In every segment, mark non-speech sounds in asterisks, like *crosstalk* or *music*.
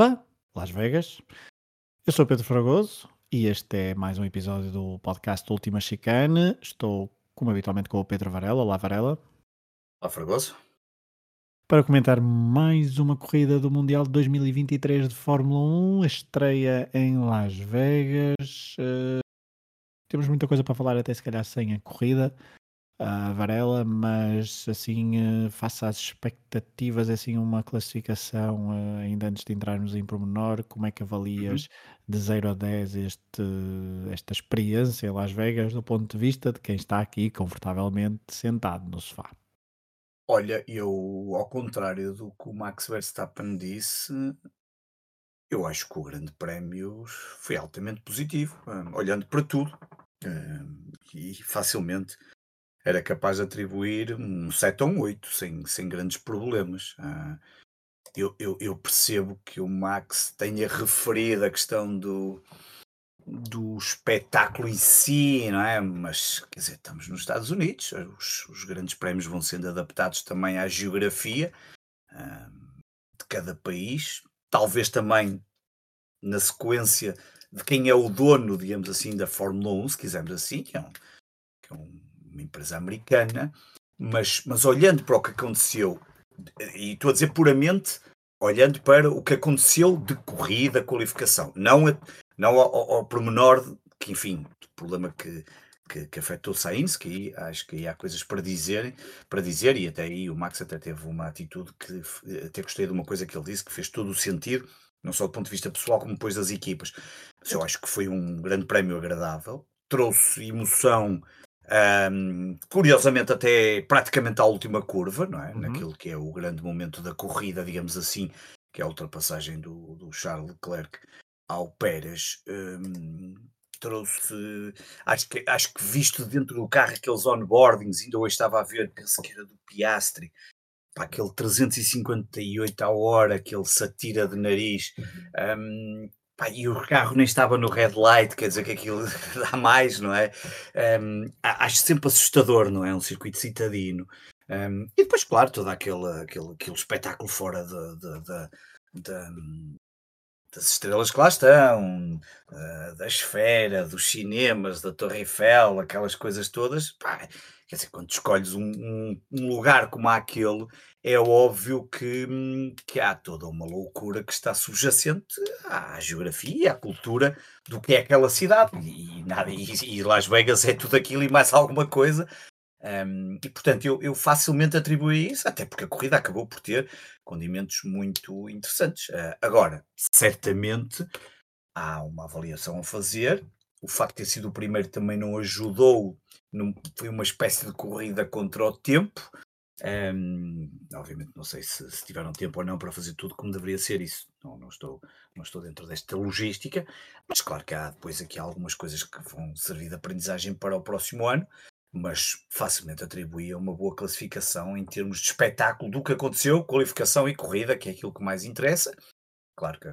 Viva Las Vegas! Eu sou Pedro Fragoso e este é mais um episódio do podcast Última Chicane. Estou, como habitualmente, com o Pedro Varela. Olá, Varela. Olá, Fragoso. Para comentar mais uma corrida do Mundial de 2023 de Fórmula 1, a estreia em Las Vegas. Uh, temos muita coisa para falar, até se calhar sem a corrida a Varela, mas assim, uh, face às expectativas, é assim, uma classificação, uh, ainda antes de entrarmos em pormenor, como é que avalias uhum. de 0 a 10 este, esta experiência em Las Vegas, do ponto de vista de quem está aqui confortavelmente sentado no sofá? Olha, eu, ao contrário do que o Max Verstappen disse, eu acho que o Grande Prémio foi altamente positivo, uh, olhando para tudo. e facilmente era capaz de atribuir um 7 ou um 8 sem, sem grandes problemas. Ah, eu, eu, eu, percebo que o Max tenha referido a questão do, do espetáculo em si, não é? Mas, quer dizer, estamos nos Estados Unidos, os, os grandes prémios vão sendo adaptados também à geografia ah, de cada país, talvez também na sequência de quem é o dono, digamos assim, da Fórmula 1, se quisermos assim, que é um, que é um uma empresa americana, mas, mas olhando para o que aconteceu, e estou a dizer puramente olhando para o que aconteceu de corrida, qualificação, não, a, não ao, ao, ao pormenor, que enfim, o problema que, que, que afetou Sainz, que aí, acho que aí há coisas para dizer, para dizer, e até aí o Max até teve uma atitude que até gostei de uma coisa que ele disse, que fez todo o sentido, não só do ponto de vista pessoal, como depois das equipas. Eu acho que foi um grande prémio agradável, trouxe emoção um, curiosamente, até praticamente à última curva, não é? Uhum. Naquilo que é o grande momento da corrida, digamos assim, que é a ultrapassagem do, do Charles Leclerc ao Pérez. Um, trouxe, acho que, acho que visto dentro do carro aqueles onboardings, ainda hoje estava a ver, penso que era do Piastri, para aquele 358 a hora, aquele satira de nariz. Um, Pá, e o carro nem estava no red light, quer dizer que aquilo *laughs* dá mais, não é? Um, acho sempre assustador, não é? Um circuito citadino. Um, e depois, claro, todo aquele, aquele, aquele espetáculo fora de, de, de, de das estrelas que lá estão, uh, da esfera, dos cinemas, da Torre Eiffel, aquelas coisas todas. Pá, quer dizer, quando escolhes um, um, um lugar como aquele, é óbvio que, hum, que há toda uma loucura que está subjacente à geografia, à cultura do que é aquela cidade. E, nada, e, e Las Vegas é tudo aquilo e mais alguma coisa. Um, e portanto eu, eu, facilmente atribuí isso, até porque a corrida acabou por ter condimentos muito interessantes. Uh, agora, certamente há uma avaliação a fazer. O facto de ter sido o primeiro também não ajudou, não, foi uma espécie de corrida contra o tempo. Um, obviamente não sei se, se, tiveram tempo ou não para fazer tudo como deveria ser isso. Não, não, estou, não estou dentro desta logística, mas claro que há depois aqui algumas coisas que vão servir de aprendizagem para o próximo ano, mas facilmente atribuía uma boa classificação em termos de espetáculo do que aconteceu, qualificação e corrida, que é aquilo que mais interessa. Claro que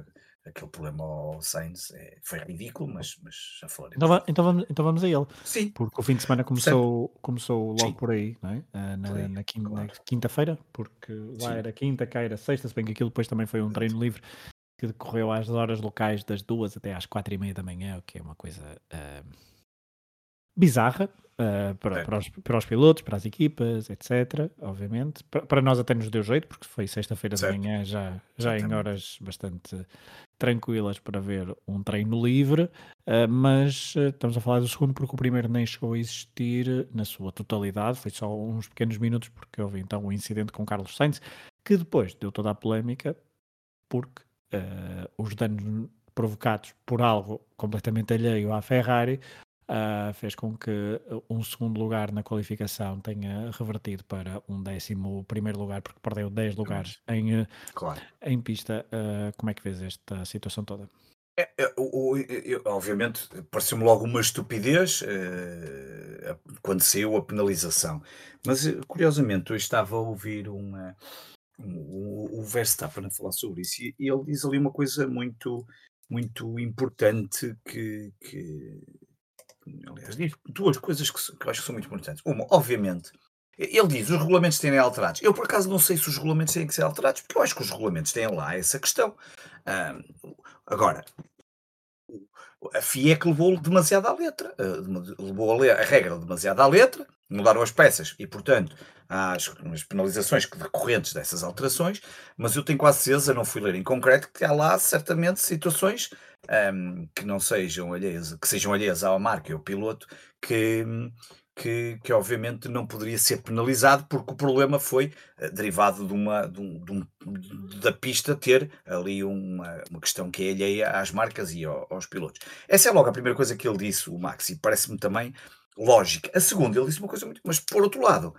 aquele problema ao Sainz é, foi ridículo, mas, mas já falaremos. Então, então, vamos, então vamos a ele. Sim. Porque o fim de semana começou, começou logo Sim. por aí, não é? Uh, na, aí, na, quinta, claro. quinta-feira, porque lá Sim. era quinta, cá era sexta, se bem que aquilo depois também foi um treino livre que decorreu às horas locais das duas até às quatro e meia da manhã, o que é uma coisa uh, bizarra, Uh, para, para, os, para, os, pilotos, para as equipas, etc. Obviamente. Para, para nós até nos deu jeito, porque foi sexta-feira de manhã, já, já em horas bastante tranquilas para ver um treino livre, uh, mas uh, estamos a falar do segundo porque o primeiro nem chegou a existir na sua totalidade, foi só uns pequenos minutos, porque houve então o um incidente com Carlos Sainz, que depois deu toda a polémica, porque os danos provocados por algo completamente alheio à Ferrari uh, fez com que um segundo lugar na qualificação tenha revertido para um décimo primeiro lugar, porque perdeu 10 lugares em, claro. em pista. Uh, como é que vês esta situação toda? É, é, o, obviamente, pareceu-me logo uma estupidez uh, quando saiu a penalização. Mas, curiosamente, eu estava a ouvir uma, o, o Verstappen a falar sobre isso e, e ele diz ali uma coisa muito, muito importante que, que aliás, diz duas coisas que, que eu acho que são muito importantes. Uma, obviamente, Ele diz: "Os regulamentos têm alterados". Eu, por acaso, não sei se os regulamentos têm que ser alterados, porque eu acho que os regulamentos têm lá essa questão. Hã, agora, a FIA é que levou demasiado à letra, uh, levou a, regra demasiado à letra, mudaram as peças e, portanto, há as, as penalizações decorrentes dessas alterações, mas eu tenho quase certeza, não fui ler em concreto, que há lá certamente situações um, que não sejam alheias, que sejam alheias à marca e ao piloto, que, que, que, obviamente não poderia ser penalizado porque o problema foi uh, derivado de uma, de um, de um, da pista ter ali uma, uma questão que é alheia às marcas e ao, aos pilotos. Essa é logo a primeira coisa que ele disse, o Max, e parece-me também lógica. A segunda, ele disse uma coisa muito. Mas por outro lado,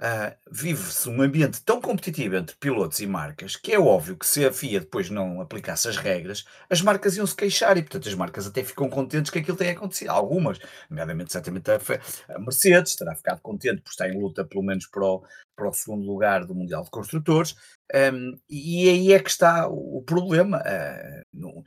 Uh, vive-se um ambiente tão competitivo entre pilotos e marcas que é óbvio que se a FIA depois não aplicasse as regras, as marcas iam se queixar e, portanto, as marcas até ficam contentes que aquilo tenha acontecido. Algumas, nomeadamente, certamente a, Mercedes, terá ficado contente por estar em luta, pelo menos, para o, para o segundo lugar do Mundial de Construtores. Um, e aí é que está o problema. Uh,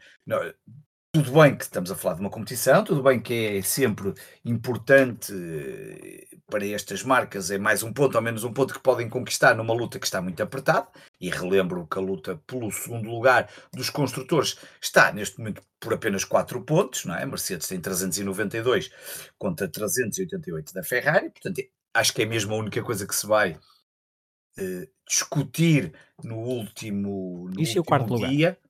tudo bem que estamos a falar de uma competição, tudo bem que é sempre importante eh, para estas marcas, é mais um ponto, ao menos um ponto que podem conquistar numa luta que está muito apertada, e relembro que a luta pelo segundo lugar dos construtores está neste momento por apenas 4 pontos, não é? A Mercedes tem 392 contra 388 da Ferrari, portanto acho que é mesmo a única coisa que se vai uh, discutir no último, no Isso último é o quarto dia. Lugar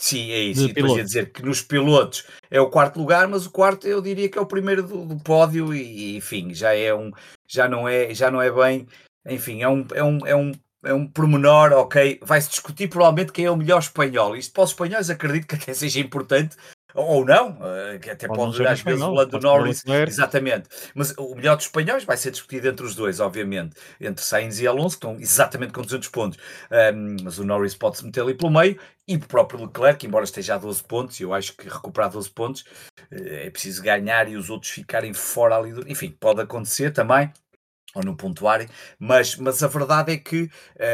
Sim, é isso. E depois ia dizer que nos pilotos é o quarto lugar, mas o quarto eu diria que é o primeiro do, do pódio e, enfim, já é um, já não é, já não é bem, enfim, é um, é um, é um, é um pormenor, ok, vai-se discutir provavelmente quem é o melhor espanhol. Isto para os espanhóis acredito que até seja importante, ou não, eh, que até pode, pode às vezes o Lando Norris, exatamente. Mas o melhor dos espanhóis vai ser discutido entre os dois, obviamente, entre Sainz e Alonso, que estão exatamente com 200 pontos. Um, mas o Norris pode-se meter ali pelo meio e o próprio Leclerc, embora esteja a 12 pontos, e eu acho que recuperar 12 pontos eh, é preciso ganhar e os outros ficarem fora ali. Do... Enfim, pode acontecer também ou não pontuarem, mas, mas a verdade é que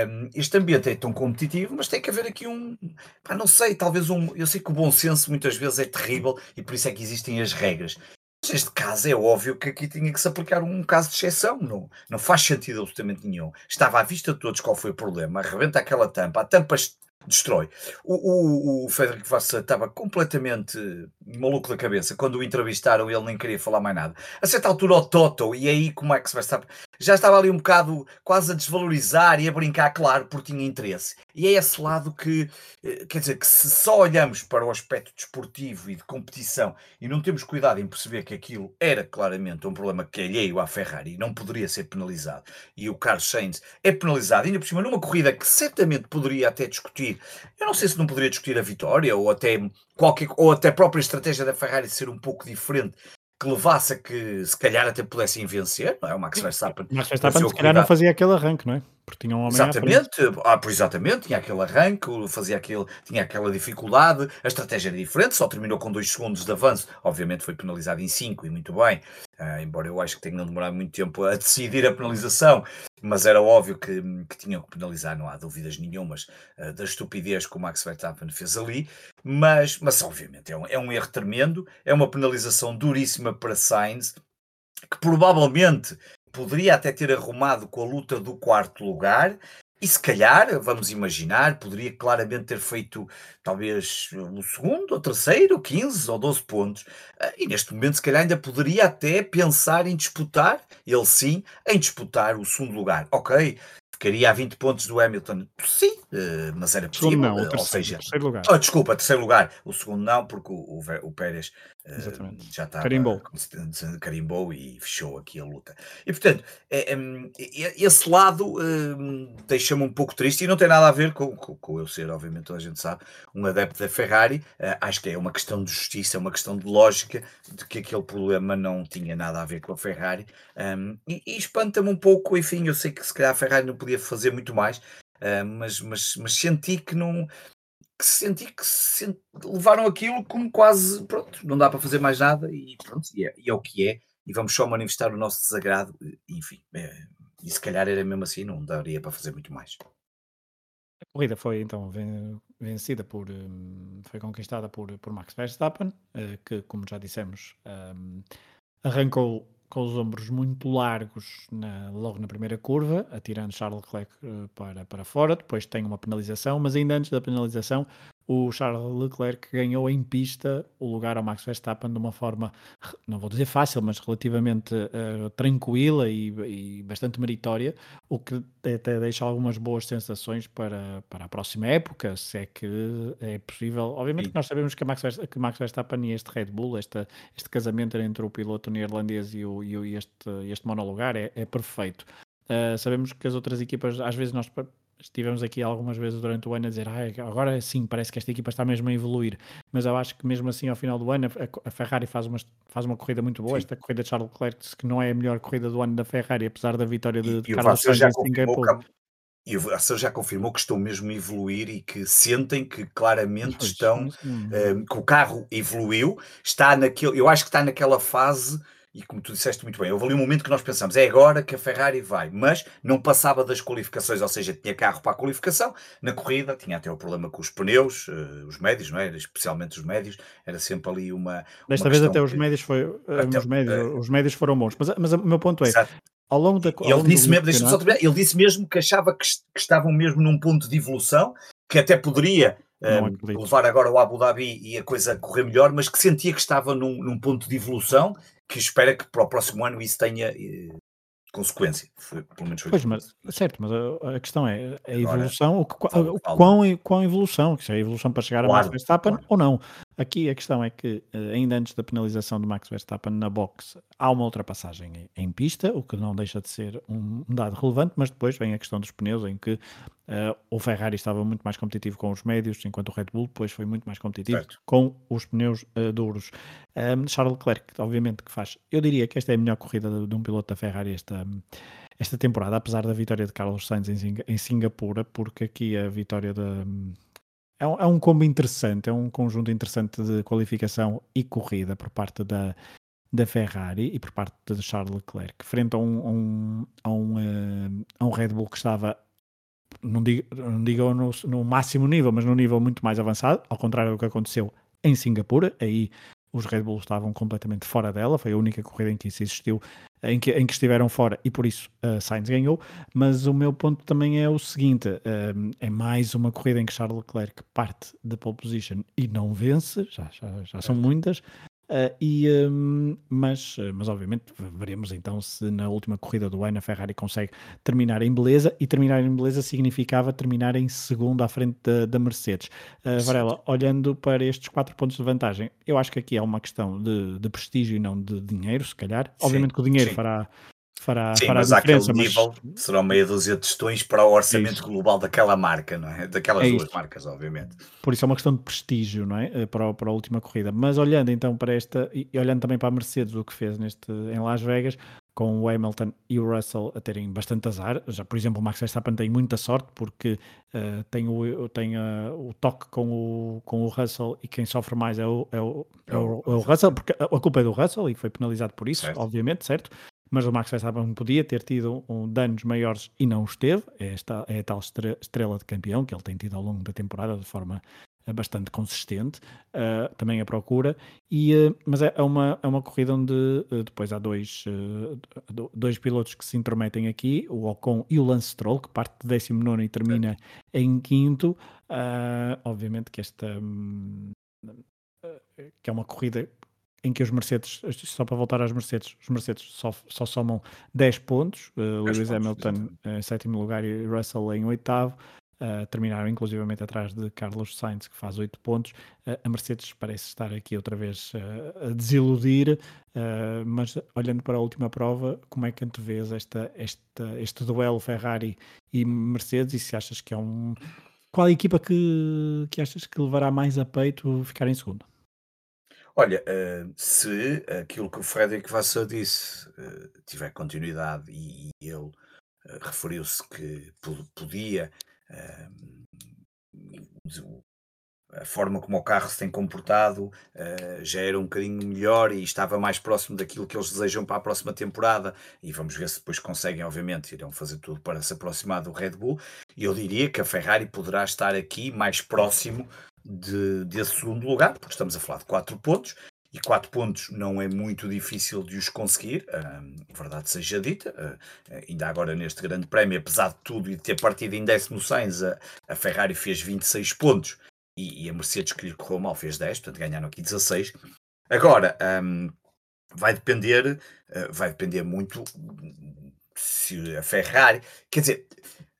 um, este ambiente é tão competitivo, mas tem que haver aqui um, pá, não sei, talvez um, eu sei que o bom senso muitas vezes é terrível e por isso é que existem as regras. Mas neste caso é óbvio que aqui tinha que se aplicar um caso de exceção, não, não faz sentido absolutamente nenhum. Estava à vista de todos qual foi o problema, arrebenta aquela tampa, a tampa destrói. O, o, o Frederico Vassa estava completamente maluco da cabeça. Quando o entrevistaram, ele nem queria falar mais nada. A certa altura, o Toto, e aí como é que se vai estar? Já estava ali um bocado quase a desvalorizar e a brincar, claro, porque tinha interesse. E é esse lado que, eh, quer dizer, que se só olhamos para o aspecto desportivo e de competição e não temos cuidado em perceber que aquilo era claramente um problema que é alheio à Ferrari e não poderia ser penalizado, e o Carlos Sainz é penalizado, ainda por cima numa corrida que certamente poderia até discutir, eu não sei se não poderia discutir a vitória ou até qualquer, ou até a própria estratégia da Ferrari ser um pouco diferente que levasse a que se calhar até pudessem vencer, não é? O Max Verstappen. Max Verstappen se calhar não fazia aquele arranque, não é? Porque tinha um homem Exatamente, ah, por exatamente, tinha aquele arranque, fazia aquele, tinha aquela dificuldade, a estratégia era diferente, só terminou com dois segundos de avanço, obviamente foi penalizado em 5 e muito bem, uh, embora eu acho que tenha demorado muito tempo a *laughs* decidir a penalização, mas era óbvio que, que tinham que penalizar, não há dúvidas nenhumas uh, da estupidez que o Max Verstappen fez ali, mas, mas obviamente é um, é um erro tremendo, é uma penalização duríssima para Sainz, que provavelmente poderia até ter arrumado com a luta do quarto lugar. E se calhar, vamos imaginar, poderia claramente ter feito talvez o segundo, ou terceiro, 15 ou 12 pontos. Ah, e neste momento, se calhar, ainda poderia até pensar em disputar, ele sim, em disputar o segundo lugar. Ok, ficaria a 20 pontos do Hamilton. Sim, eh, mas era possível. Não, ou terceiro, seja, terceiro lugar. Oh, desculpa, terceiro lugar. O segundo não, porque o, o, o Pérez uh, já está carimbou. carimbou e fechou aqui a luta. E portanto, é, é, esse lado é, deixa-me um pouco triste e não tem nada a ver com, com, com, eu ser, obviamente, toda a gente sabe, um adepto da Ferrari. Uh, acho que é uma questão de justiça, é uma questão de lógica de que aquele problema não tinha nada a ver com a Ferrari. Um, e, e espanta-me um pouco, enfim, eu sei que se calhar a Ferrari não podia fazer muito mais, uh, mas, mas, mas senti que não que senti que levaram aquilo como quase pronto, não dá para fazer mais nada e pronto, e é, e é o que é, e vamos só manifestar o nosso desagrado, enfim, é, e se calhar era mesmo assim, não daria para fazer muito mais. A corrida foi então vencida por, hum, foi conquistada por, por Max Verstappen, eh, que como já dissemos, um, arrancou com os ombros muito largos na, logo na primeira curva, atirando Charles Leclerc uh, para, para fora. Depois tem uma penalização, mas ainda antes da penalização, o Charles Leclerc ganhou em pista o lugar ao Max Verstappen de uma forma, não vou dizer fácil, mas relativamente uh, tranquila e, e, bastante meritória, o que até deixa algumas boas sensações para, para a próxima época, se é que é possível. Obviamente nós sabemos que, Max, que Max Verstappen e este Red Bull, esta, este casamento entre o piloto neerlandês e, o, e este, este monolugar é, é perfeito. Uh, sabemos que as outras equipas, às vezes nós estivemos aqui algumas vezes durante o ano a dizer ah, agora sim, parece que esta equipa está mesmo a evoluir, mas eu acho que mesmo assim ao final do ano a, Ferrari faz uma, faz uma corrida muito boa, sim. esta corrida de Charles Leclerc que não é a melhor corrida do ano da Ferrari, apesar da vitória de, de Carlos Sainz em Singapura. E o Vasseur já confirmou que estão mesmo a evoluir e que sentem que claramente pois, estão, um, eh, que o carro evoluiu, está naquele, eu acho que está naquela fase e como tu disseste muito bem, houve ali um momento que nós pensamos, é agora que a Ferrari vai, mas não passava das qualificações, ou seja, tinha carro para a qualificação, na corrida tinha até o problema com os pneus, uh, os médios, não é? especialmente os médios, era sempre ali uma. Desta uma vez até os médios foi, eh, até, os, médios, uh, os médios foram bons, mas, mas o meu ponto é, exato. ao longo da ele disse, mesmo, ele disse mesmo que achava que, que estavam mesmo num ponto de evolução, que até poderia um, levar agora o Abu Dhabi e a coisa correr melhor, mas que sentia que estava num, num ponto de evolução que espera que para o próximo ano isso tenha eh, consequência. Foi, pelo menos foi pois, mas, certo, mas a, a, questão é a evolução, Agora, o, o, quão, quão evolução, se é a evolução para chegar claro, a Max Verstappen claro. ou não. Aqui a questão é que, eh, ainda antes da penalização do Max Verstappen na box, há uma ultrapassagem em, pista, o que não deixa de ser um, dado relevante, mas depois vem a questão dos pneus, em que uh, o Ferrari estava muito mais competitivo com os médios, enquanto o Red Bull depois foi muito mais competitivo certo. com os pneus uh, duros. Um, Charles Leclerc, obviamente, que faz, eu diria que esta é a melhor corrida de, de um piloto da Ferrari esta, esta temporada, apesar da vitória de Carlos Sainz em, em Singapura, porque aqui a vitória da é um, é um combo interessante, é um conjunto interessante de qualificação e corrida por parte da, da Ferrari e por parte de Charles Leclerc, frente a um, a um, a um, uh, a um Red Bull que estava, não digo, não digo no, no, máximo nível, mas num nível muito mais avançado, ao contrário do que aconteceu em Singapura, aí os Red Bulls estavam completamente fora dela, foi a única corrida em que isso existiu em que, em que estiveram fora e por isso uh, Sainz ganhou. Mas o meu ponto também é o seguinte: uh, é mais uma corrida em que Charles Leclerc parte da pole position e não vence, já, já, já são muitas. Uh, e, um, mas, mas obviamente veremos então se na última corrida do ano a Ferrari consegue terminar em beleza e terminar em beleza significava terminar em segundo à frente da, da Mercedes. Uh, Varela, olhando para estes quatro pontos de vantagem, eu acho que aqui é uma questão de, de prestígio e não de dinheiro, se calhar. Sim, obviamente que o dinheiro sim. fará fará, Sim, fará mas diferença. Mas... nível serão meia dúzia de tostões para o orçamento é global daquela marca, não é? Daquelas é duas marcas, obviamente. Por isso é uma questão de prestígio, não é? Eh, para, para a última corrida. Mas olhando então para esta, e olhando também para a Mercedes, o que fez neste, em Las Vegas, com o Hamilton e o Russell a terem bastante azar. Já, por exemplo, o Max Verstappen tem muita sorte porque uh, tem, o, tem uh, o toque com o, com o Russell e quem sofre mais é o, é o, é o, é o Russell, porque a, a, culpa é do Russell e foi penalizado por isso, certo. obviamente, certo? Mas o Max Verstappen podia ter tido um, danos maiores e não os teve. É esta é a tal estrela de campeão que ele tem tido ao longo da temporada de forma eh, bastante consistente, uh, também a procura, e, uh, mas é, é, uma, é uma corrida onde uh, depois há dois, dois pilotos que se intrometem aqui, o Ocon e o Lance Stroll, que parte de 19 e termina em quinto. obviamente que esta hum, que é uma corrida em que os Mercedes, só para voltar às Mercedes, os Mercedes só, só somam 10 pontos, uh, Lewis Hamilton em sétimo lugar e Russell em oitavo, uh, terminaram inclusivamente atrás de Carlos Sainz, que faz 8 pontos. Uh, a Mercedes parece estar aqui outra vez uh, a desiludir, mas olhando para a última prova, como é que antevês esta, esta, este duelo Ferrari e Mercedes e se achas que é um... Qual a equipa que, que achas que levará mais a peito ficar em segundo? Olha, uh, se aquilo que o Frederic Vasseur disse uh, tiver continuidade e, e ele uh, referiu-se que podia a forma como o carro se tem comportado já era um bocadinho melhor e estava mais próximo daquilo que eles desejam para a próxima temporada e vamos ver se depois conseguem, obviamente, irão fazer tudo para se aproximar do Red Bull. E eu diria que a Ferrari poderá estar aqui mais próximo de, desse segundo lugar, porque estamos a falar de quatro pontos, e 4 pontos não é muito difícil de os conseguir, uh, verdade seja dita. Uh, ainda agora neste grande prémio, apesar de tudo e de ter partido em décimo Sainz, a, a Ferrari fez 26 pontos e, e, a Mercedes, que lhe correu mal, fez 10, portanto ganharam aqui 16. Agora, um, vai depender, uh, vai depender muito se a Ferrari, quer dizer,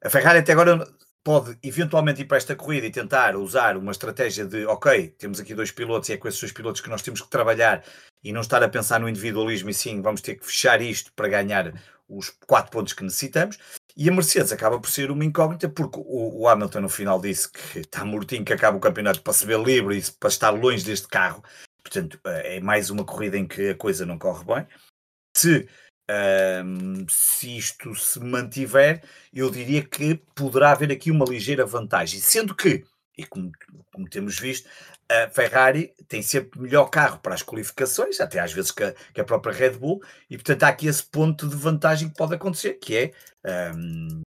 a Ferrari até agora pode eventualmente ir para esta corrida e tentar usar uma estratégia de ok, temos aqui dois pilotos e é com esses dois pilotos que nós temos que trabalhar e não estar a pensar no individualismo e sim vamos ter que fechar isto para ganhar os quatro pontos que necessitamos. E a Mercedes acaba por ser uma incógnita porque o, o Hamilton no final disse que está mortinho, que acaba o campeonato para se ver livre e para estar longe deste carro. Portanto, eh, é mais uma corrida em que a coisa não corre bem. Se um, se isto se mantiver, eu diria que poderá haver aqui uma ligeira vantagem, sendo que, e como, como temos visto, a Ferrari tem sempre melhor carro para as qualificações, até às vezes que a, que a, própria Red Bull, e portanto há aqui esse ponto de vantagem que pode acontecer, que é um,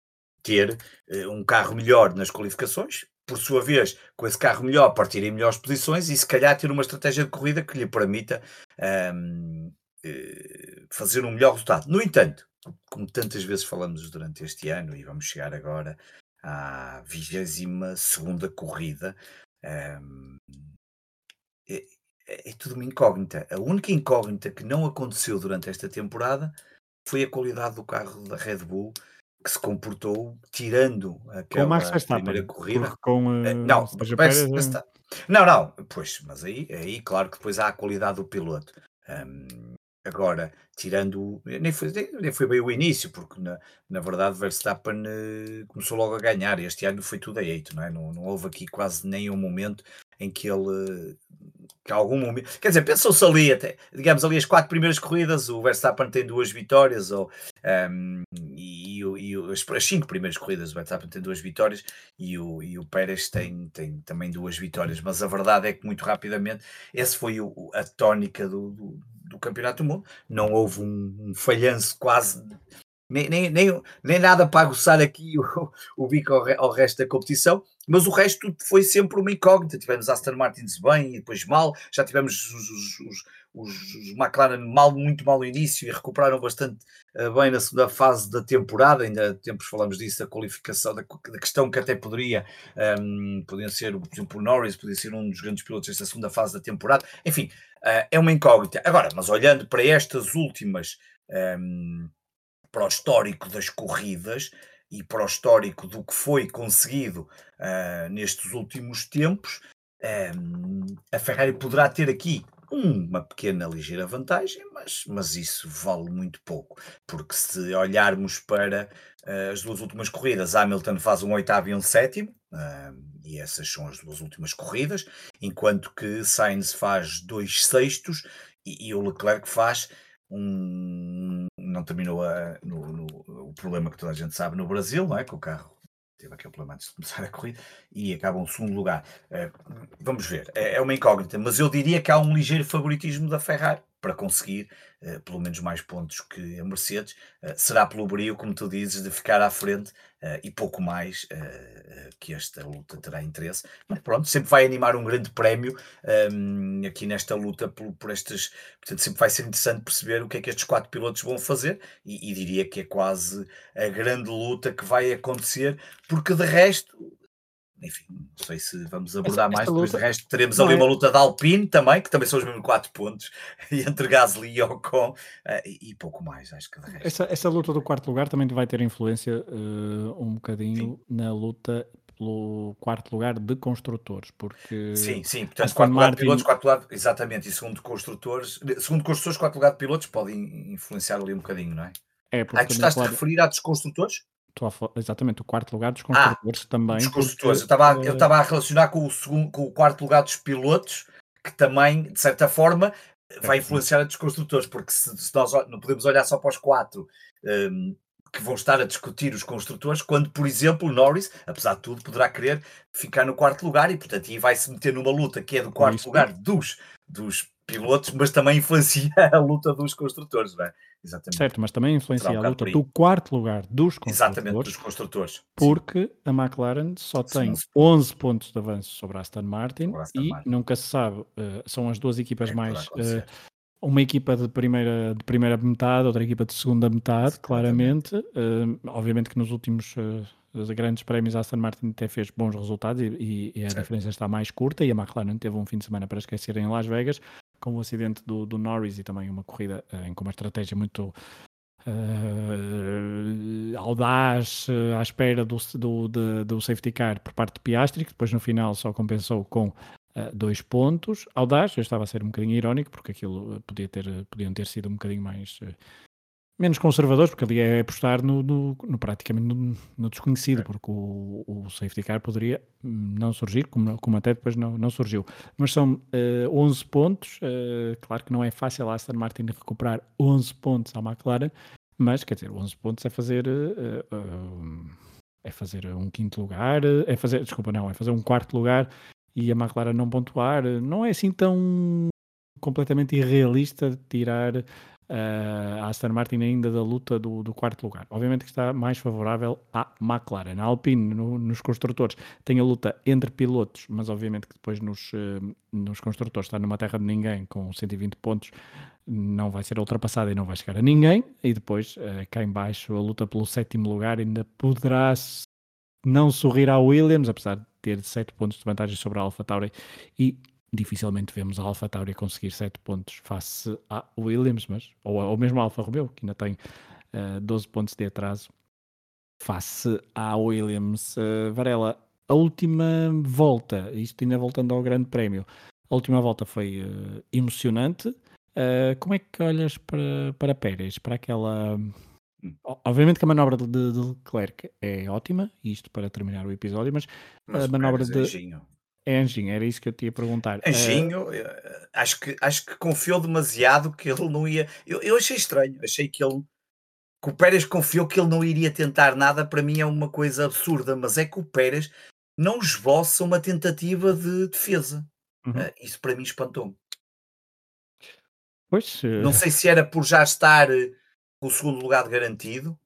ter uh, um carro melhor nas qualificações, por sua vez, com esse carro melhor, partir em melhores posições e se calhar ter uma estratégia de corrida que lhe permita um, eh, fazer um melhor resultado. No entanto, como tantas vezes falamos durante este ano, e vamos chegar agora à 22 segunda corrida, um, é, é, é tudo uma incógnita. A única incógnita que não aconteceu durante esta temporada foi a qualidade do carro da Red Bull que se comportou tirando aquela primeira corrida. Com, uh, não, Pérez, não, não, pois, mas aí, aí claro que depois há a qualidade do piloto. Um, Agora, tirando. Nem foi, nem foi bem o início, porque na, na verdade Verstappen uh, começou logo a ganhar. Este ano foi tudo a eito, não é? Não, não houve aqui quase nenhum momento em que ele. Que algum momento. Quer dizer, pensou-se ali até. Digamos ali as quatro primeiras corridas, o Verstappen tem duas vitórias, ou, um, e, e, e as, as, cinco primeiras corridas, o Verstappen tem duas vitórias e o, e o Pérez tem, tem também duas vitórias. Mas a verdade é que muito rapidamente, esse foi o, a tónica do, do do Campeonato do Mundo, não houve um, um falhanço quase, nem, nem, nem, nem, nada para aguçar aqui *laughs* o, o bico ao, ao, resto da competição, mas o resto foi sempre uma incógnita. Tivemos Aston Martins bem e depois mal, já tivemos os, os, os, os McLaren mal, muito mal no início e recuperaram bastante uh, bem na segunda fase da temporada. Ainda tempos falamos disso, da qualificação, da, da questão que até poderia, um, ehm, podiam ser, por exemplo, o Norris, podia ser um dos grandes pilotos desta segunda fase da temporada. Enfim, uh, é uma incógnita. Agora, mas olhando para estas últimas, um, para o histórico das corridas e para o histórico do que foi conseguido uh, nestes últimos tempos, um, a Ferrari poderá ter aqui uma pequena ligeira vantagem, mas, mas isso vale muito pouco, porque se olharmos para uh, as duas últimas corridas, Hamilton faz um oitavo e um sétimo, uh, e essas são as duas últimas corridas, enquanto que Sainz faz dois sextos e, e o Leclerc faz um. Não terminou a, no, no, o problema que toda a gente sabe no Brasil, não é? Que o carro teve aquele problema antes de começar a corrida e acaba em segundo lugar. Uh, vamos ver, é, é, uma incógnita, mas eu diria que há um ligeiro favoritismo da Ferrari para conseguir uh, pelo menos mais pontos que a Mercedes. Uh, será pelo brilho, como tu dizes, de ficar à frente e pouco mais que esta luta terá interesse. Mas pronto, sempre vai animar um grande prémio um, aqui nesta luta por, por estas. Portanto, sempre vai ser interessante perceber o que é que estes quatro pilotos vão fazer e, e diria que é quase a grande luta que vai acontecer, porque de resto enfim, não sei se vamos abordar esta, mais, depois de resto teremos ali é... uma luta da Alpine também, que também são os mesmos 4 pontos, *laughs* entre Gasly e Ocon, uh, e, e, pouco mais, acho que de resto. Essa, essa luta do quarto lugar também vai ter influência uh, um bocadinho sim. na luta pelo quarto lugar de construtores, porque... Sim, sim, portanto, quarto lugar Martin... de pilotos, quarto lugar, exatamente, e segundo construtores, segundo construtores, quarto lugar de pilotos pode influenciar ali um bocadinho, não é? É, porque... Ah, tu estás-te pode... a referir a dos construtores? Exatamente, o quarto lugar dos ah, construtores ah, também. Dos construtores, porque, eu estava uh... a relacionar com o, segundo, com o quarto lugar dos pilotos, que também, de certa forma, vai influenciar a dos construtores, porque se, se, nós não podemos olhar só para os quatro um, que vão estar a discutir os construtores, quando, por exemplo, Norris, apesar de tudo, poderá querer ficar no quarto lugar e, portanto, aí vai se meter numa luta que é do quarto lugar dos, dos pilotos, mas também influencia *laughs* a luta dos construtores, não é? Exatamente. Certo, mas também influencia um a luta do quarto lugar dos construtores. Exatamente, dos construtores. Porque Sim. a McLaren só tem 11 pontos de avanço sobre a Aston Martin Aston e Martin. nunca se sabe, uh, são as duas equipas é mais. Uh, uma equipa de primeira, de primeira metade, outra equipa de segunda metade, Exatamente. claramente. Uh, obviamente que nos últimos os grandes prémios a Aston Martin até fez bons resultados e, e a certo. diferença está mais curta e a McLaren teve um fim de semana para esquecer em Las Vegas com o acidente do, do Norris e também uma corrida uh, com uma estratégia muito uh, audaz uh, à espera do, do, do, do, safety car por parte de Piastri, que depois no final só compensou com dois pontos. Audaz, eu estava a ser um bocadinho irónico, porque aquilo podia ter, podiam ter sido um bocadinho mais menos conservadores, porque ali é apostar no, no, no praticamente no, no, desconhecido, porque o, o, safety car poderia não surgir, como, como até depois não, não surgiu. Mas são uh, eh, 11 pontos, uh, claro que não é fácil a Aston Martin recuperar 11 pontos à McLaren, mas quer dizer, 11 pontos é fazer. Uh, é fazer um quinto lugar, é fazer, desculpa, não, é fazer um quarto lugar e a McLaren não pontuar, não é assim tão completamente irrealista tirar uh, a Aston Martin ainda da luta do, do, quarto lugar. Obviamente que está mais favorável à McLaren. A Alpine, no, nos construtores, tem a luta entre pilotos, mas obviamente que depois nos, uh, nos construtores está numa terra de ninguém com 120 pontos, não vai ser ultrapassada e não vai chegar a ninguém. E depois, uh, cá em baixo, a luta pelo sétimo lugar ainda poderá não sorrir à Williams, apesar de ter 7 pontos de vantagem sobre a Alpha Tauri e dificilmente vemos a Alpha Tauri conseguir 7 pontos face a Williams, mas, ou, ou mesmo a Alfa Romeo, que ainda tem uh, eh, 12 pontos de atraso face à Williams. Uh, Varela, a última volta, isto ainda voltando ao Grande Prémio, a última volta foi uh, emocionante. Como é que olhas para, para Pérez, para aquela. Hum. Obviamente que a manobra de, de Leclerc é ótima, isto para terminar o episódio, mas, mas a manobra de. É Anjinho, era isso que eu te ia perguntar. Anjinho, uh... acho, que, acho que confiou demasiado que ele não ia. Eu, eu achei estranho, achei que ele. Que o Pérez confiou que ele não iria tentar nada, para mim é uma coisa absurda, mas é que o Pérez não esboça uma tentativa de defesa. Uhum. Uh, isso para mim espantou-me. Pois, uh... Não sei se era por já estar com o segundo lugar garantido,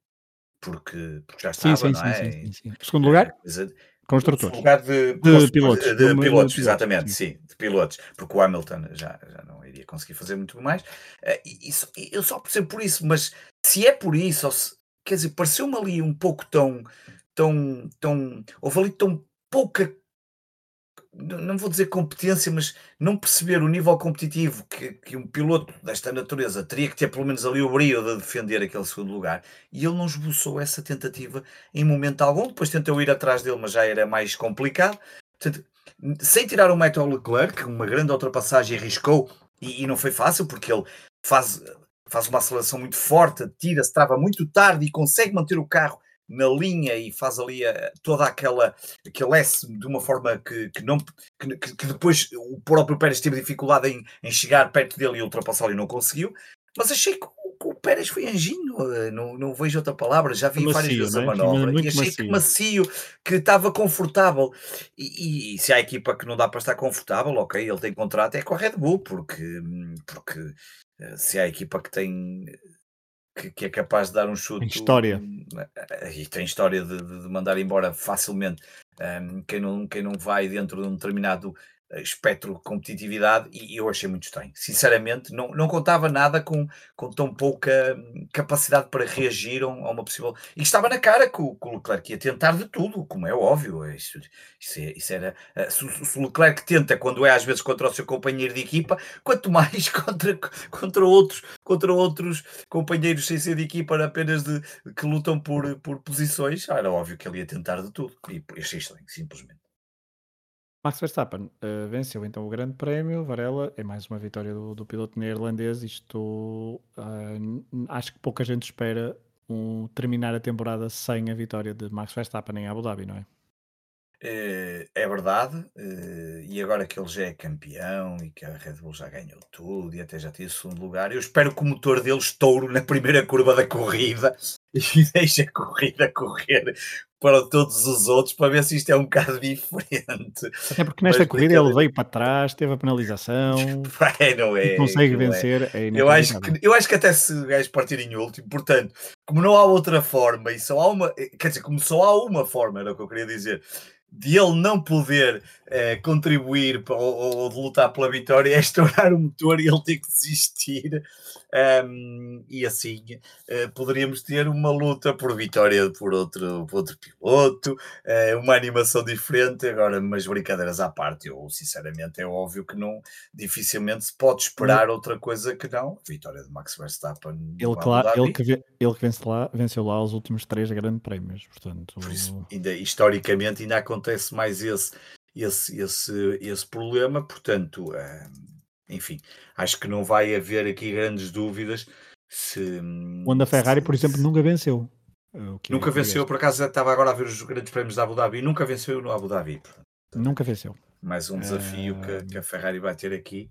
porque, porque já estava, sim, sim, não é? Sim, sim, sim. Segundo lugar? Construtores. lugar de, de pilotos. De, de, de pilotos, exatamente, sim. sim. de pilotos. Porque o Hamilton já, já não iria conseguir fazer muito mais. Uh, e, e, eu só percebo por isso, mas se é por isso, ou se, quer dizer, pareceu-me ali um pouco tão, tão, tão, houve ali tão pouca não vou dizer competência, mas não perceber o nível competitivo que, que, um piloto desta natureza teria que ter pelo menos ali o brilho de defender aquele segundo lugar, e ele não esboçou essa tentativa em momento algum. Depois tentou ir atrás dele, mas já era mais complicado. Portanto, sem tirar o Metal Leclerc, uma grande ultrapassagem arriscou, e, e não foi fácil, porque ele faz, faz uma aceleração muito forte, tira-se, trava muito tarde e consegue manter o carro na linha e faz ali a, toda aquela aquele S de uma forma que, que não que, que, depois o próprio Pérez teve dificuldade em, em chegar perto dele e ultrapassá-lo e não conseguiu. Mas achei que o, Pérez foi anjinho, eh, não, não vejo outra palavra, já vi macio, várias vezes a é? manobra e achei macio. que macio, que estava confortável. E, e, se há equipa que não dá para estar confortável, ok, ele tem contrato, é com a Red Bull, porque, porque eh, se há equipa que tem que, que, é capaz de dar um chute. Tem história. Eh, e tem história de, de mandar embora facilmente um, quem, não, quem não vai dentro de um determinado espectro de competitividade e eu achei muito estranho. Sinceramente, não, não contava nada com, com tão pouca hum, capacidade para reagir a uma possível. E estava na cara que o, que o Leclerc ia tentar de tudo, como é óbvio. Isso, isso, é, isso era. Eh, se, se, o Leclerc tenta quando é às vezes contra o seu companheiro de equipa, *laughs* quanto mais contra, contra, outros, contra outros companheiros sem ser de equipa, apenas de, que lutam por, por posições, era óbvio que ele ia tentar de tudo. E achei estranho, simplesmente. Max Verstappen uh, venceu então o Grande Prémio. Varela é mais uma vitória do, do piloto neerlandês. Isto uh, acho que pouca gente espera um, terminar a temporada sem a vitória de Max Verstappen em Abu Dhabi, não é? É, é verdade, eh, e agora que ele já é campeão e que a Red Bull já ganhou tudo e até já teve segundo lugar, eu espero que o motor dele estoure na primeira curva da corrida *laughs* e deixe a corrida correr para todos os outros para ver se isto é um bocado diferente. Até porque nesta Mas corrida ele veio para trás, teve a penalização *laughs* é, não é, e consegue vencer. É. É eu, acho que, eu acho que até se o gajo partir em último, portanto, como não há outra forma e só há uma, quer dizer, como só há uma forma, era o que eu queria dizer, de ele não poder eh, contribuir ou, ou, de lutar pela vitória é estourar o motor e ele ter que desistir. Um, e assim uh, poderíamos ter uma luta por vitória por outro, por outro piloto, uh, uma animação diferente. Agora, mas brincadeiras à parte, eu sinceramente é óbvio que não dificilmente se pode esperar hum. outra coisa que não vitória de Max Verstappen. Ele, claro, ele que, ele que vence lá, venceu lá os últimos três grandes prémios, portanto, por isso, ainda, historicamente ainda acontece mais esse esse, esse, esse problema, portanto, enfim, acho que não vai haver aqui grandes dúvidas se. Quando a Ferrari, se, por exemplo, se... nunca venceu. Eh, nunca é venceu, por acaso estava agora a ver os grandes prémios da Abu Dhabi, nunca venceu no Abu Dhabi. Nunca venceu. Mais um desafio uh... que, que, a Ferrari vai ter aqui.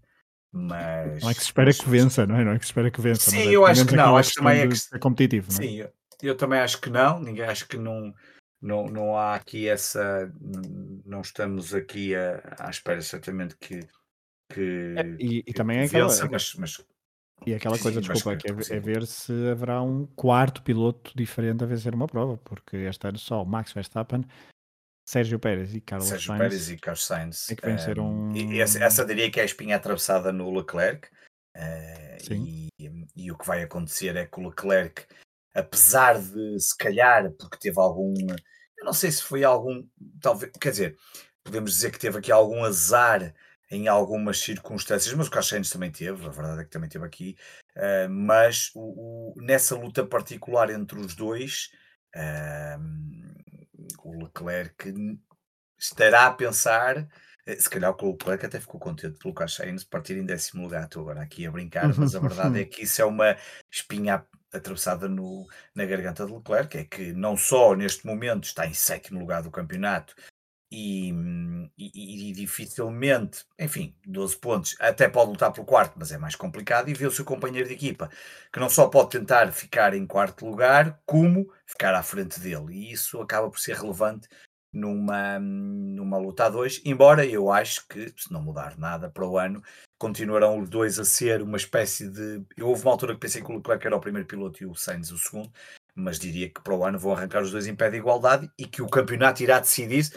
Mas... Não é que se espera que vença, não é? Não é que se espera que vença. Sim, é, eu acho que não. Acho que também é, que... é competitivo. É? Sim, eu, eu, também acho que não. Ninguém acho que não, não, não há aqui essa. Não estamos aqui a, à espera, certamente, que, que, é, e, e também é aquela, mas, mas, e aquela coisa, sim, desculpa, que, é, é, ver se haverá um quarto piloto diferente a vencer uma prova, porque este ano só Max Verstappen, Sérgio Pérez e Carlos Sérgio Sainz Pérez e Carlos Sainz é que venceram. Um... E essa, essa, diria que é a espinha atravessada no Leclerc. Uh, e, e, o que vai acontecer é que o Leclerc, apesar de se calhar, porque teve algum. Eu não sei se foi algum. Talvez, quer dizer, podemos dizer que teve aqui algum azar em algumas circunstâncias, mas o Carlos também teve, a verdade é que também teve aqui, uh, mas o, o, nessa luta particular entre os dois, uh, o Leclerc estará a pensar, eh, se calhar o Leclerc até ficou contente pelo Sainz partir em décimo lugar, estou agora aqui a brincar, mas a verdade é que isso é uma espinha atravessada no, na garganta de Leclerc, é que não só neste momento está em sétimo lugar do campeonato, e, e, e, dificilmente, enfim, 12 pontos, até pode lutar pelo quarto, mas é mais complicado. E vê o seu companheiro de equipa, que não só pode tentar ficar em quarto lugar, como ficar à frente dele. E isso acaba por ser relevante numa, numa luta a dois. Embora eu acho que, se não mudar nada para o ano, continuarão os dois a ser uma espécie de. Eu houve uma altura que pensei que o Leclerc era o primeiro piloto e o Sainz o segundo. Mas diria que para o ano vão arrancar os dois em pé de igualdade e que o campeonato irá decidir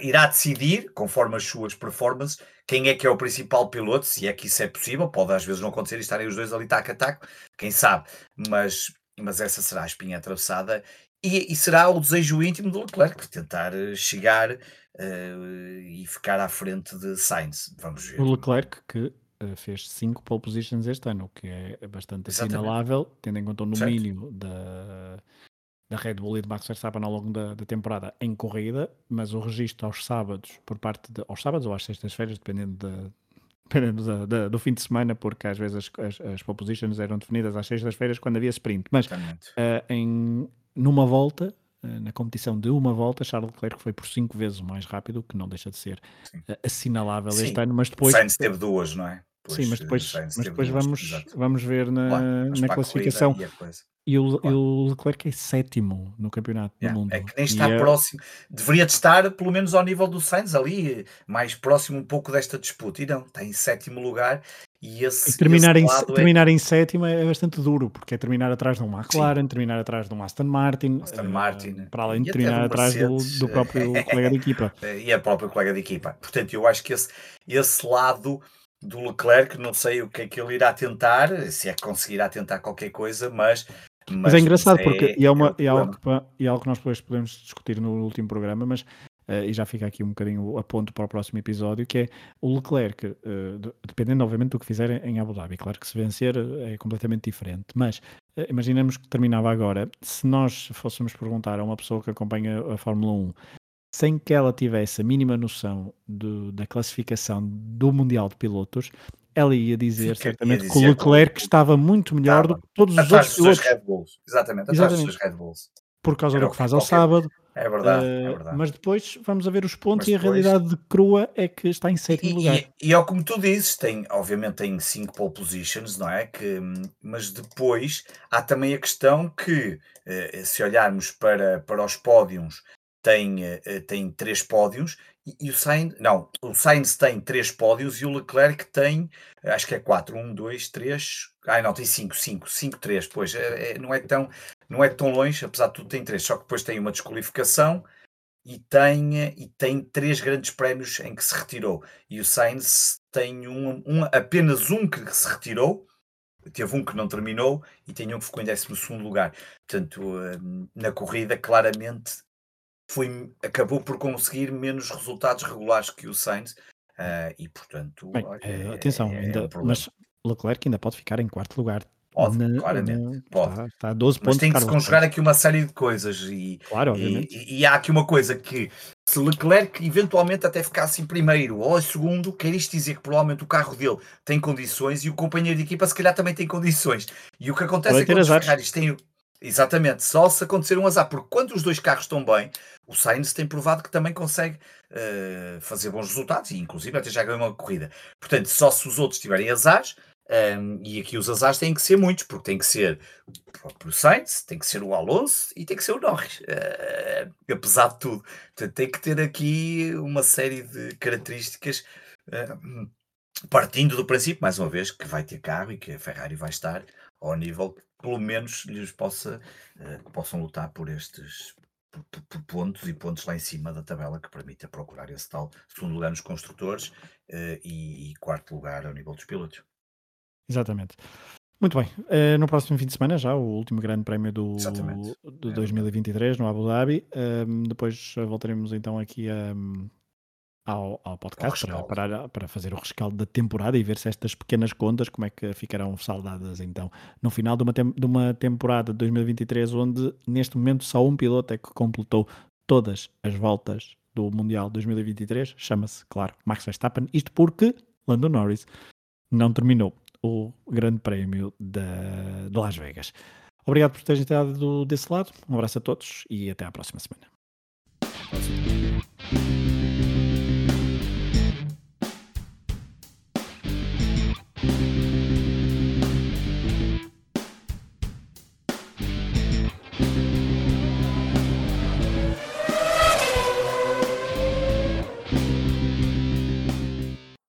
irá decidir, conforme as suas performances, quem é que é o principal piloto, se é que isso é possível, pode às vezes não acontecer e estarem os dois ali taco a taco, quem sabe, mas, mas essa será a espinha atravessada e, e será o desejo íntimo do Leclerc, tentar eh, chegar uh, e ficar à frente de Sainz, vamos ver. O Leclerc que fez 5 pole positions este ano, o que é bastante assinalável, tendo em conta o mínimo da da Red Bull e de Max Verstappen ao longo da, da, temporada em corrida, mas o registro aos sábados, por parte de, aos sábados ou às sextas-feiras, dependendo, de, dependendo da, da, do fim de semana, porque às vezes as, as, as propositions eram definidas às sextas-feiras quando havia sprint, mas uh, em, numa volta, uh, na competição de uma volta, Charles Leclerc foi por cinco vezes mais rápido, que não deixa de ser uh, assinalável Sim. este ano, mas depois... Sainz teve duas, não é? Sim, mas depois, mas depois vamos, vamos ver na, na classificação. E o, claro. o Leclerc é sétimo no campeonato yeah. do mundo. É que nem está e é próximo. É... Deveria estar pelo menos ao nível do Sainz, ali, mais próximo um pouco desta disputa. E não, está em sétimo lugar. E, esse, e terminar, em, é... terminar em sétimo é bastante duro, porque é terminar atrás de um McLaren, Sim. terminar atrás de um Aston Martin, Aston Martin. Uh, para além de terminar atrás do, do, próprio *laughs* colega de equipa. E a própria colega de equipa. Portanto, eu acho que esse, esse lado do Leclerc, não sei o que é que ele irá tentar, se é que conseguirá tentar qualquer coisa, mas. Mas, mas é engraçado porque, é, é uma, é, é, algo que, é algo que nós depois podemos discutir no último programa, mas Uh, e já fica aqui um bocadinho a ponto para o próximo episódio, que é o Leclerc, uh, dependendo obviamente do que fizerem em Abu Dhabi, claro que se vencer é completamente diferente, mas uh, imaginemos que terminava agora, se nós fôssemos perguntar a uma pessoa que acompanha a Fórmula 1 sem que ela tivesse a mínima noção de, da classificação do Mundial de Pilotos, ela ia dizer certamente dizer que o Leclerc que estava muito melhor estava. do que todos os outros pilotos. Red Bulls. Exatamente, Exatamente. dos Red Bulls. Por causa Era do que faz ao sábado. É verdade, uh, é verdade. Mas depois vamos a ver os pontos mas e a realidade de crua é que está em sétimo lugar. E, e, é como tu dizes, tem, obviamente tem cinco pole positions, não é? Que, mas depois há também a questão que, eh, se olharmos para, para os pódios tem, uh, tem três pódios e, e, o Sainz, não, o Sainz tem três pódios e o Leclerc tem, acho que é quatro, um, dois, três, ai não, tem cinco, cinco, cinco, três, pois, é, é, não, é tão, não é tão longe, apesar de tudo tem três, só que depois tem uma desqualificação e tem, e tem três grandes prémios em que se retirou. E o Sainz tem um, um, apenas um que se retirou, teve um que não terminou e tem um que ficou em 12 lugar. Portanto, hum, na corrida, claramente foi, acabou por conseguir menos resultados regulares que o Sainz. Uh, e portanto, Bem, olha, é, atenção, é, ainda, é um mas Leclerc ainda pode ficar em quarto lugar Pode, na, claramente. Na, pode. Está, está a 12 Mas tem que se conjugar aqui uma série de coisas. E, claro, obviamente. E, e, há aqui uma coisa que se Leclerc eventualmente até ficasse em primeiro ou em segundo, quer isto dizer que provavelmente o carro dele tem condições e o companheiro de equipa se calhar também tem condições. E o que acontece Vai é que os Ferraris têm. Exatamente, só se acontecer um azar, porque quando os dois carros estão bem, o Sainz tem provado que também consegue uh, fazer bons resultados e, inclusive, até já ganhou uma corrida. Portanto, só se os outros tiverem azares, um, e aqui os azares têm que ser muitos, porque tem que ser o próprio Sainz, tem que ser o Alonso e tem que ser o Norris, uh, apesar de tudo. Portanto, tem que ter aqui uma série de características, uh, partindo do princípio, mais uma vez, que vai ter carro e que a Ferrari vai estar ao nível que pelo menos lhes possa, uh, possam lutar por estes por, por, pontos e pontos lá em cima da tabela que permita procurar esse tal segundo lugar nos construtores e, e quarto lugar ao nível dos pilotos. Exatamente. Muito bem. Uh, no próximo fim de semana, já o último grande prémio do, de 2023 no Abu Dhabi. Ehm, depois voltaremos então aqui a, ao, ao podcast para, para, para, fazer o rescaldo da temporada e ver se estas pequenas contas como é que ficarão saldadas então no final de uma, de uma temporada de 2023 onde neste momento só um piloto é que completou todas as voltas do Mundial 2023 chama-se, claro, Max Verstappen isto porque Lando Norris não terminou o Grande Prémio de, de Las Vegas. Obrigado por terem estado desse lado. Um abraço a todos e até à próxima semana.